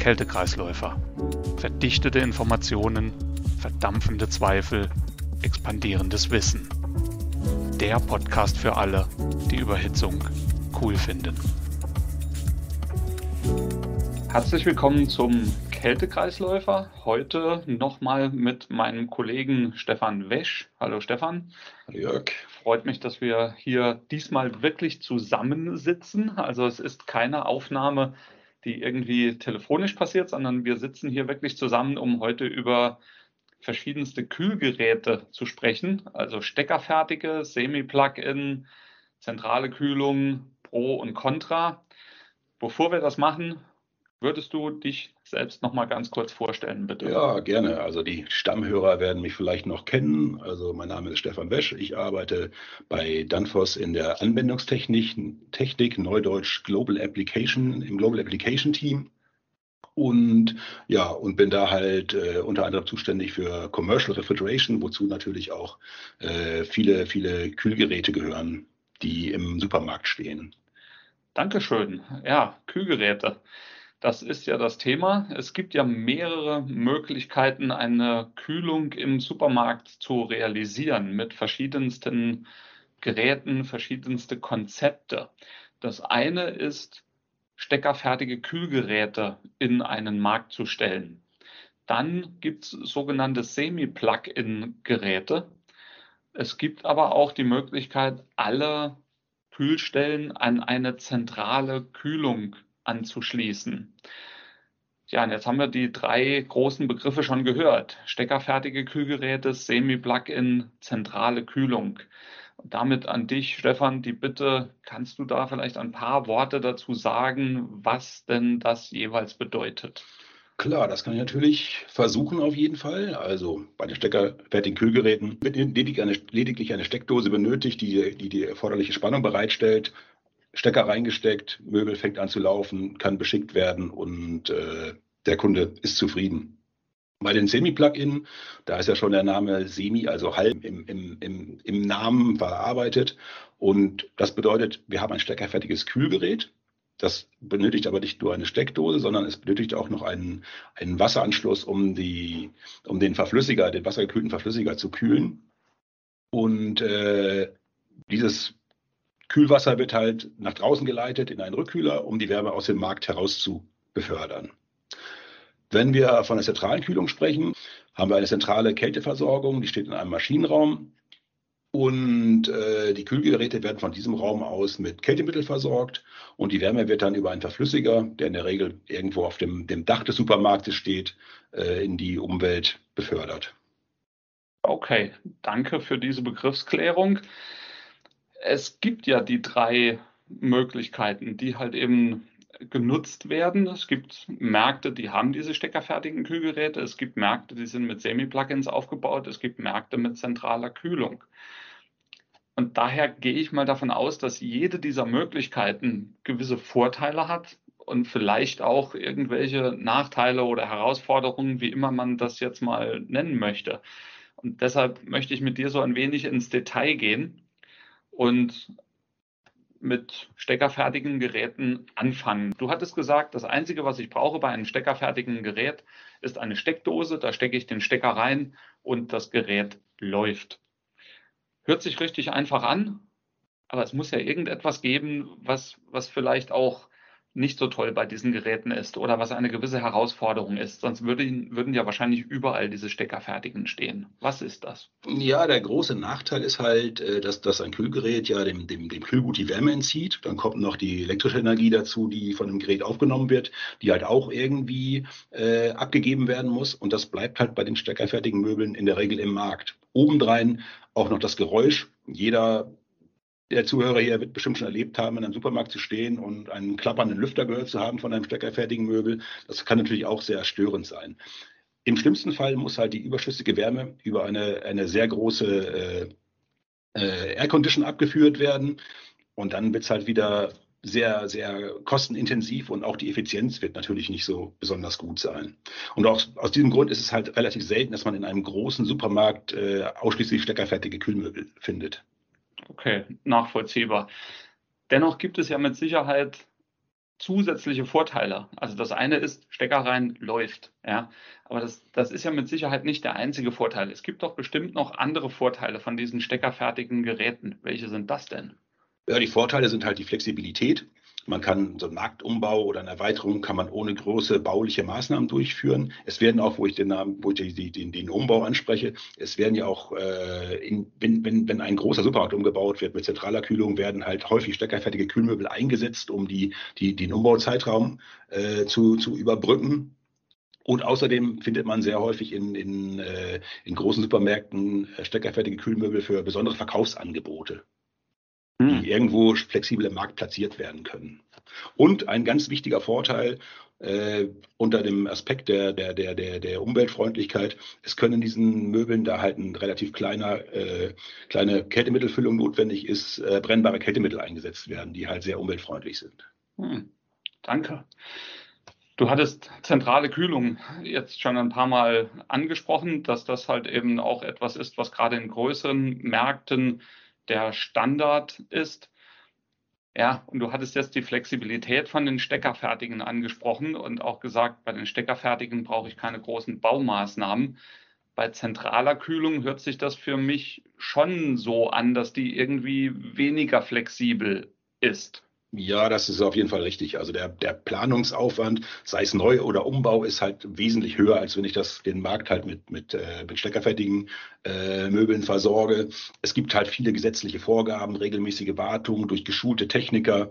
Kältekreisläufer. Verdichtete Informationen, verdampfende Zweifel, expandierendes Wissen. Der Podcast für alle, die Überhitzung cool finden. Herzlich willkommen zum Kältekreisläufer. Heute nochmal mit meinem Kollegen Stefan Wesch. Hallo Stefan. Hallo Jörg. Freut mich, dass wir hier diesmal wirklich zusammensitzen. Also es ist keine Aufnahme die irgendwie telefonisch passiert, sondern wir sitzen hier wirklich zusammen, um heute über verschiedenste Kühlgeräte zu sprechen, also steckerfertige, Semi-Plug-in, zentrale Kühlung, Pro und Contra. Bevor wir das machen, Würdest du dich selbst noch mal ganz kurz vorstellen, bitte? Ja, gerne. Also die Stammhörer werden mich vielleicht noch kennen. Also mein Name ist Stefan Wesch. Ich arbeite bei Danfoss in der Anwendungstechnik, Technik, Neudeutsch Global Application, im Global Application Team. Und ja, und bin da halt äh, unter anderem zuständig für Commercial Refrigeration, wozu natürlich auch äh, viele, viele Kühlgeräte gehören, die im Supermarkt stehen. Dankeschön. Ja, Kühlgeräte. Das ist ja das Thema. Es gibt ja mehrere Möglichkeiten, eine Kühlung im Supermarkt zu realisieren mit verschiedensten Geräten, verschiedenste Konzepte. Das eine ist, steckerfertige Kühlgeräte in einen Markt zu stellen. Dann gibt es sogenannte Semi-Plug-in-Geräte. Es gibt aber auch die Möglichkeit, alle Kühlstellen an eine zentrale Kühlung anzuschließen. Ja, und jetzt haben wir die drei großen Begriffe schon gehört. Steckerfertige Kühlgeräte, Semi-Plug-in, zentrale Kühlung. Und damit an dich, Stefan, die Bitte, kannst du da vielleicht ein paar Worte dazu sagen, was denn das jeweils bedeutet? Klar, das kann ich natürlich versuchen auf jeden Fall. Also bei den steckerfertigen Kühlgeräten wird lediglich eine, Steckdose benötigt, die, die die erforderliche Spannung bereitstellt. Stecker reingesteckt, Möbel fängt an zu laufen, kann beschickt werden und äh, der Kunde ist zufrieden. Bei den Semi-Plug-In, da ist ja schon der Name Semi, also halb im, im, im, im Namen verarbeitet. Und das bedeutet, wir haben ein steckerfertiges Kühlgerät. Das benötigt aber nicht nur eine Steckdose, sondern es benötigt auch noch einen, einen Wasseranschluss, um, die, um den Verflüssiger, den wassergekühlten Verflüssiger zu kühlen. Und äh, dieses Kühlwasser wird halt nach draußen geleitet in einen Rückkühler, um die Wärme aus dem Markt heraus zu befördern. Wenn wir von der zentralen Kühlung sprechen, haben wir eine zentrale Kälteversorgung, die steht in einem Maschinenraum. Und äh, die Kühlgeräte werden von diesem Raum aus mit Kältemittel versorgt und die Wärme wird dann über einen Verflüssiger, der in der Regel irgendwo auf dem, dem Dach des Supermarktes steht, äh, in die Umwelt befördert. Okay, danke für diese Begriffsklärung es gibt ja die drei Möglichkeiten, die halt eben genutzt werden. Es gibt Märkte, die haben diese steckerfertigen Kühlgeräte. Es gibt Märkte, die sind mit Semi-Plugins aufgebaut. Es gibt Märkte mit zentraler Kühlung. Und daher gehe ich mal davon aus, dass jede dieser Möglichkeiten gewisse Vorteile hat und vielleicht auch irgendwelche Nachteile oder Herausforderungen, wie immer man das jetzt mal nennen möchte. Und deshalb möchte ich mit dir so ein wenig ins Detail gehen und mit steckerfertigen Geräten anfangen. Du hattest gesagt, das Einzige, was ich brauche bei einem steckerfertigen Gerät, ist eine Steckdose. Da stecke ich den Stecker rein und das Gerät läuft. Hört sich richtig einfach an, aber es muss ja irgendetwas geben, was, was vielleicht auch nicht so toll bei diesen Geräten ist oder was eine gewisse Herausforderung ist. Sonst würden, würden ja wahrscheinlich überall diese Steckerfertigen stehen. Was ist das? Ja, der große Nachteil ist halt, äh, dass, dass ein Kühlgerät ja dem, dem, dem Kühlgut die Wärme entzieht. Dann kommt noch die elektrische Energie dazu, die von dem Gerät aufgenommen wird, die halt auch irgendwie äh, abgegeben werden muss. Und das bleibt halt bei den steckerfertigen Möbeln in der Regel im Markt. Obendrein auch noch das Geräusch. Jeder der Zuhörer hier wird bestimmt schon erlebt haben, in einem Supermarkt zu stehen und einen klappernden Lüfter gehört zu haben von einem steckerfertigen Möbel. Das kann natürlich auch sehr störend sein. Im schlimmsten Fall muss halt die überschüssige Wärme über eine, eine sehr große äh, äh, Aircondition abgeführt werden. Und dann wird es halt wieder sehr, sehr kostenintensiv und auch die Effizienz wird natürlich nicht so besonders gut sein. Und auch aus diesem Grund ist es halt relativ selten, dass man in einem großen Supermarkt äh, ausschließlich steckerfertige Kühlmöbel findet. Okay, nachvollziehbar. Dennoch gibt es ja mit Sicherheit zusätzliche Vorteile. Also das eine ist, Stecker rein läuft, ja. Aber das, das ist ja mit Sicherheit nicht der einzige Vorteil. Es gibt doch bestimmt noch andere Vorteile von diesen steckerfertigen Geräten. Welche sind das denn? Ja, die Vorteile sind halt die Flexibilität. Man kann so einen Marktumbau oder eine Erweiterung kann man ohne große bauliche Maßnahmen durchführen. Es werden auch, wo ich den Namen, wo ich den, den, den Umbau anspreche, es werden ja auch, äh, in, wenn, wenn, wenn ein großer Supermarkt umgebaut wird mit zentraler Kühlung, werden halt häufig steckerfertige Kühlmöbel eingesetzt, um die, die, den Umbauzeitraum äh, zu, zu überbrücken. Und außerdem findet man sehr häufig in, in, äh, in großen Supermärkten äh, steckerfertige Kühlmöbel für besondere Verkaufsangebote die hm. irgendwo flexibel im Markt platziert werden können. Und ein ganz wichtiger Vorteil äh, unter dem Aspekt der, der, der, der, der Umweltfreundlichkeit, es können in diesen Möbeln, da halt ein relativ kleiner, äh, kleine Kältemittelfüllung notwendig ist, äh, brennbare Kältemittel eingesetzt werden, die halt sehr umweltfreundlich sind. Hm. Danke. Du hattest zentrale Kühlung jetzt schon ein paar Mal angesprochen, dass das halt eben auch etwas ist, was gerade in größeren Märkten der Standard ist. Ja, und du hattest jetzt die Flexibilität von den Steckerfertigen angesprochen und auch gesagt, bei den Steckerfertigen brauche ich keine großen Baumaßnahmen. Bei zentraler Kühlung hört sich das für mich schon so an, dass die irgendwie weniger flexibel ist. Ja, das ist auf jeden Fall richtig. Also der, der Planungsaufwand, sei es Neu- oder Umbau, ist halt wesentlich höher, als wenn ich das den Markt halt mit, mit, äh, mit steckerfertigen äh, Möbeln versorge. Es gibt halt viele gesetzliche Vorgaben, regelmäßige Wartung durch geschulte Techniker,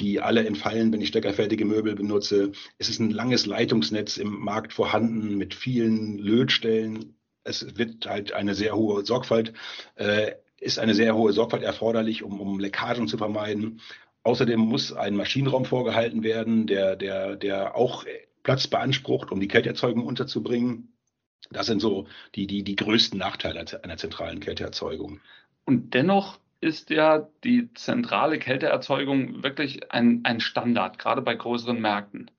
die alle entfallen, wenn ich steckerfertige Möbel benutze. Es ist ein langes Leitungsnetz im Markt vorhanden mit vielen Lötstellen. Es wird halt eine sehr hohe Sorgfalt, äh, ist eine sehr hohe Sorgfalt erforderlich, um, um Leckagen zu vermeiden. Außerdem muss ein Maschinenraum vorgehalten werden, der, der, der auch Platz beansprucht, um die Kälteerzeugung unterzubringen. Das sind so die, die, die größten Nachteile einer zentralen Kälteerzeugung. Und dennoch ist ja die zentrale Kälteerzeugung wirklich ein, ein Standard, gerade bei größeren Märkten.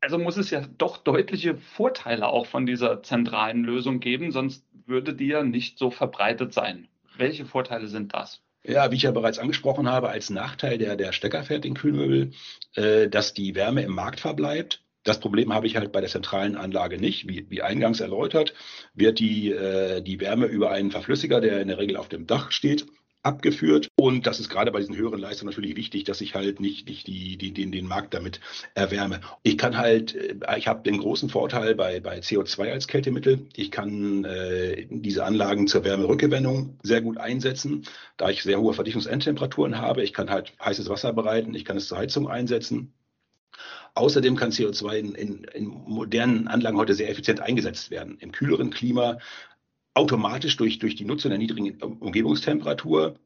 Also muss es ja doch deutliche Vorteile auch von dieser zentralen Lösung geben, sonst würde die ja nicht so verbreitet sein. Welche Vorteile sind das? Ja, wie ich ja bereits angesprochen habe, als Nachteil der, der steckerfertigen Kühlmöbel, äh, dass die Wärme im Markt verbleibt. Das Problem habe ich halt bei der zentralen Anlage nicht. Wie, wie eingangs erläutert, wird die, äh, die Wärme über einen Verflüssiger, der in der Regel auf dem Dach steht, abgeführt. Und das ist gerade bei diesen höheren Leistungen natürlich wichtig, dass ich halt nicht, nicht die, die, den, den Markt damit erwärme. Ich kann halt, äh, ich habe den großen Vorteil bei, bei CO2 als Kältemittel. Ich kann äh, diese Anlagen zur Wärmerückgewinnung sehr gut einsetzen, da ich sehr hohe Verdichtungsendtemperaturen habe. Ich kann halt heißes Wasser bereiten, ich kann es zur Heizung einsetzen. Außerdem kann CO2 in, in, in, modernen Anlagen heute sehr effizient eingesetzt werden. Im kühleren Klima automatisch durch, durch die Nutzung der niedrigen Umgebungstemperatur,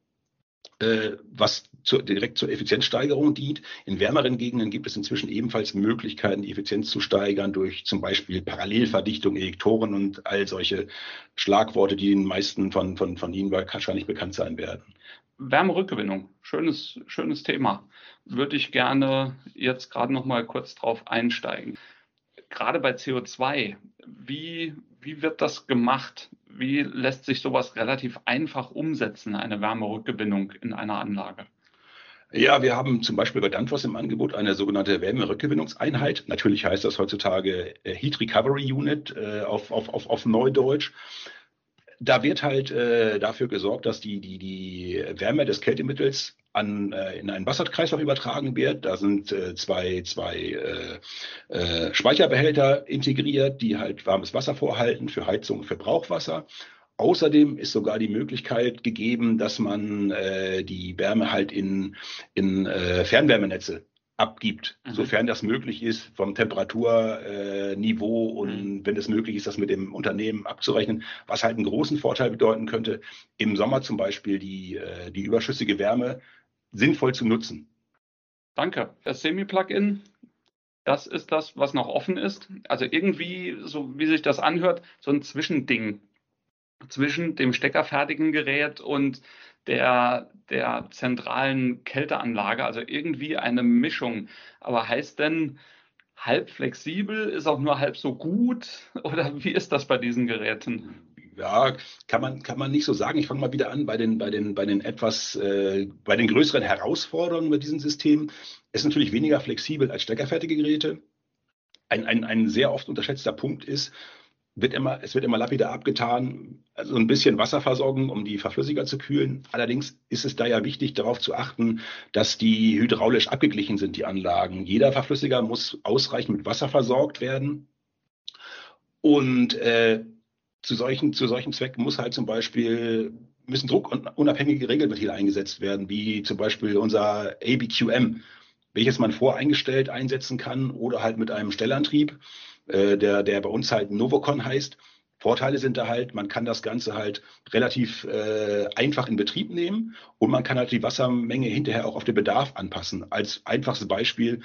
äh, was zu, direkt zur Effizienzsteigerung dient. In wärmeren Gegenden gibt es inzwischen ebenfalls Möglichkeiten, die Effizienz zu steigern durch zum Beispiel Parallelverdichtung, Elektoren und all solche Schlagworte, die den meisten von, von, von Ihnen wahrscheinlich bekannt sein werden. Wärmerückgewinnung, schönes, schönes Thema. Würde ich gerne jetzt gerade noch mal kurz drauf einsteigen. Gerade bei CO2, wie, wie wird das gemacht? Wie lässt sich sowas relativ einfach umsetzen, eine Wärmerückgewinnung in einer Anlage? Ja, wir haben zum Beispiel bei Danfoss im Angebot eine sogenannte Wärmerückgewinnungseinheit. Natürlich heißt das heutzutage äh, Heat Recovery Unit äh, auf, auf, auf, auf Neudeutsch. Da wird halt äh, dafür gesorgt, dass die, die, die Wärme des Kältemittels an, äh, in einen Wasserkreislauf übertragen wird. Da sind äh, zwei, zwei äh, äh, Speicherbehälter integriert, die halt warmes Wasser vorhalten für Heizung, für Brauchwasser. Außerdem ist sogar die Möglichkeit gegeben, dass man äh, die Wärme halt in, in Fernwärmenetze abgibt, mhm. sofern das möglich ist vom Temperaturniveau äh, und mhm. wenn es möglich ist, das mit dem Unternehmen abzurechnen, was halt einen großen Vorteil bedeuten könnte, im Sommer zum Beispiel die, äh, die überschüssige Wärme sinnvoll zu nutzen. Danke. Das Semi-Plugin, das ist das, was noch offen ist. Also irgendwie, so wie sich das anhört, so ein Zwischending zwischen dem steckerfertigen Gerät und der, der zentralen Kälteanlage. Also irgendwie eine Mischung. Aber heißt denn, halb flexibel ist auch nur halb so gut? Oder wie ist das bei diesen Geräten? Ja, kann man, kann man nicht so sagen. Ich fange mal wieder an bei den, bei den, bei den etwas, äh, bei den größeren Herausforderungen bei diesem System. Es ist natürlich weniger flexibel als steckerfertige Geräte. Ein, ein, ein sehr oft unterschätzter Punkt ist, wird immer, es wird immer lapidar abgetan, also ein bisschen Wasserversorgung, um die Verflüssiger zu kühlen. Allerdings ist es da ja wichtig, darauf zu achten, dass die hydraulisch abgeglichen sind, die Anlagen. Jeder Verflüssiger muss ausreichend mit Wasser versorgt werden. Und äh, zu solchen, zu solchen Zwecken muss halt zum Beispiel, müssen druckunabhängige Regelventile eingesetzt werden, wie zum Beispiel unser ABQM, welches man voreingestellt einsetzen kann oder halt mit einem Stellantrieb, äh, der, der bei uns halt Novocon heißt. Vorteile sind da halt, man kann das Ganze halt relativ äh, einfach in Betrieb nehmen und man kann halt die Wassermenge hinterher auch auf den Bedarf anpassen. Als einfachstes Beispiel,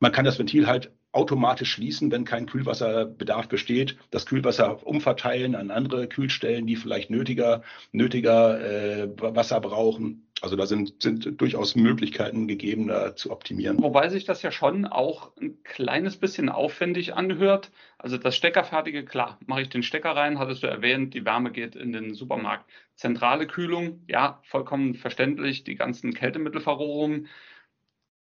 man kann das Ventil halt automatisch schließen, wenn kein Kühlwasserbedarf besteht, das Kühlwasser umverteilen an andere Kühlstellen, die vielleicht nötiger, nötiger äh, Wasser brauchen. Also da sind, sind durchaus Möglichkeiten gegeben, da zu optimieren. Wobei sich das ja schon auch ein kleines bisschen aufwendig anhört. Also das Steckerfertige, klar, mache ich den Stecker rein, hattest du erwähnt, die Wärme geht in den Supermarkt. Zentrale Kühlung, ja, vollkommen verständlich, die ganzen Kältemittelverrohrungen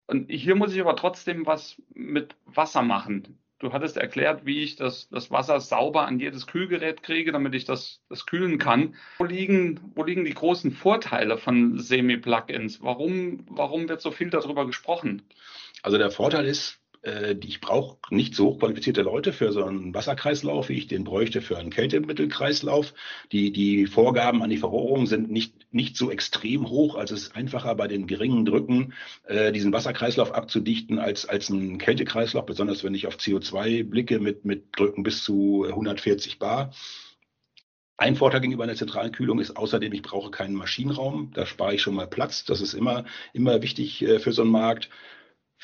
und hier muss ich aber trotzdem was mit Wasser machen. Du hattest erklärt, wie ich das, das Wasser sauber an jedes Kühlgerät kriege, damit ich das, das kühlen kann. Wo liegen, wo liegen die großen Vorteile von Semi-Plugins? Warum, warum wird so viel darüber gesprochen? Also der Vorteil ist, äh, ich brauche nicht so hochqualifizierte Leute für so einen Wasserkreislauf, wie ich den bräuchte für einen Kältemittelkreislauf. Die, die Vorgaben an die Verrohrung sind nicht, nicht so extrem hoch, also es ist einfacher bei den geringen Drücken äh, diesen Wasserkreislauf abzudichten als, als ein Kältekreislauf, besonders wenn ich auf CO2 blicke mit, mit Drücken bis zu 140 Bar. Ein Vorteil gegenüber einer zentralen Kühlung ist außerdem, ich brauche keinen Maschinenraum. Da spare ich schon mal Platz. Das ist immer, immer wichtig äh, für so einen Markt.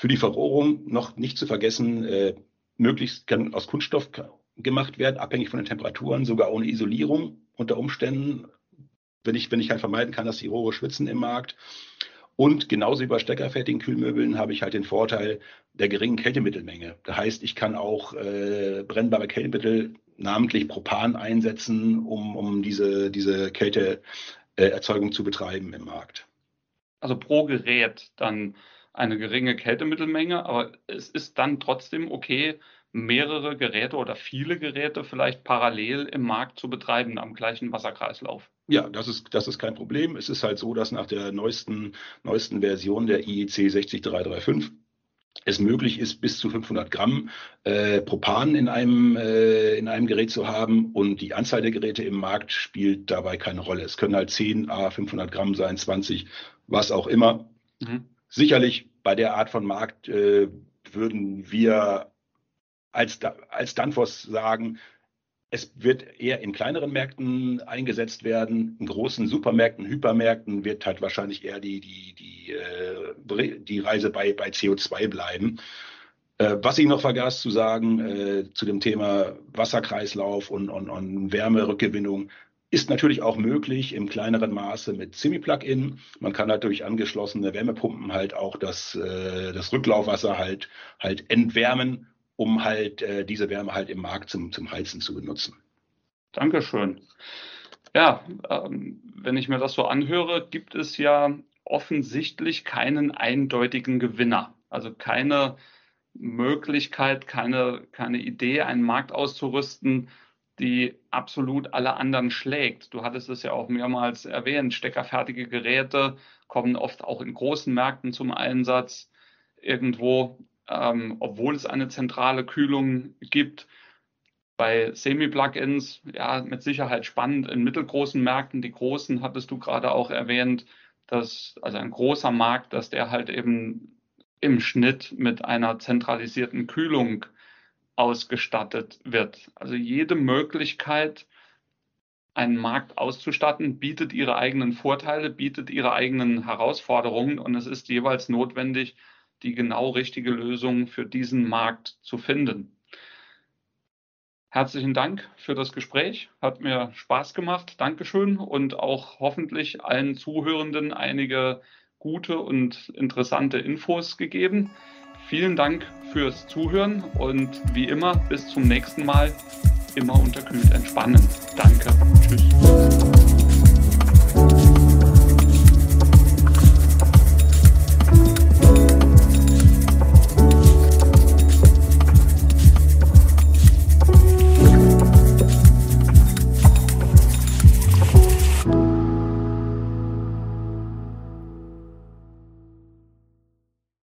Für die Verrohrung noch nicht zu vergessen, äh, möglichst kann aus Kunststoff gemacht werden, abhängig von den Temperaturen, sogar ohne Isolierung unter Umständen, wenn ich, wenn ich halt vermeiden kann, dass die Rohre schwitzen im Markt. Und genauso wie bei steckerfertigen Kühlmöbeln habe ich halt den Vorteil der geringen Kältemittelmenge. Das heißt, ich kann auch äh, brennbare Kältemittel, namentlich Propan, einsetzen, um, um diese, diese Kälteerzeugung zu betreiben im Markt. Also pro Gerät dann eine geringe Kältemittelmenge, aber es ist dann trotzdem okay, mehrere Geräte oder viele Geräte vielleicht parallel im Markt zu betreiben am gleichen Wasserkreislauf. Ja, das ist, das ist kein Problem. Es ist halt so, dass nach der neuesten, neuesten Version der IEC 60335 es möglich ist, bis zu 500 Gramm äh, Propan in einem, äh, in einem Gerät zu haben und die Anzahl der Geräte im Markt spielt dabei keine Rolle. Es können halt 10 a 500 Gramm sein, 20, was auch immer. Mhm. Sicherlich bei der Art von Markt äh, würden wir als, als Danfoss sagen, es wird eher in kleineren Märkten eingesetzt werden. In großen Supermärkten, Hypermärkten wird halt wahrscheinlich eher die, die, die, äh, die Reise bei, bei CO2 bleiben. Äh, was ich noch vergaß zu sagen äh, zu dem Thema Wasserkreislauf und, und, und Wärmerückgewinnung, ist natürlich auch möglich im kleineren Maße mit Semi-Plug-in. Man kann halt durch angeschlossene Wärmepumpen halt auch das, äh, das Rücklaufwasser halt, halt entwärmen, um halt äh, diese Wärme halt im Markt zum, zum Heizen zu benutzen. Dankeschön. Ja, ähm, wenn ich mir das so anhöre, gibt es ja offensichtlich keinen eindeutigen Gewinner. Also keine Möglichkeit, keine, keine Idee, einen Markt auszurüsten, die absolut alle anderen schlägt. Du hattest es ja auch mehrmals erwähnt, steckerfertige Geräte kommen oft auch in großen Märkten zum Einsatz. Irgendwo, ähm, obwohl es eine zentrale Kühlung gibt. Bei Semi-Plugins, ja, mit Sicherheit spannend in mittelgroßen Märkten. Die großen hattest du gerade auch erwähnt, dass, also ein großer Markt, dass der halt eben im Schnitt mit einer zentralisierten Kühlung ausgestattet wird. Also jede Möglichkeit, einen Markt auszustatten, bietet ihre eigenen Vorteile, bietet ihre eigenen Herausforderungen und es ist jeweils notwendig, die genau richtige Lösung für diesen Markt zu finden. Herzlichen Dank für das Gespräch. Hat mir Spaß gemacht. Dankeschön und auch hoffentlich allen Zuhörenden einige gute und interessante Infos gegeben. Vielen Dank fürs Zuhören und wie immer bis zum nächsten Mal. immer unterkühlt entspannen. Danke. Tschüss.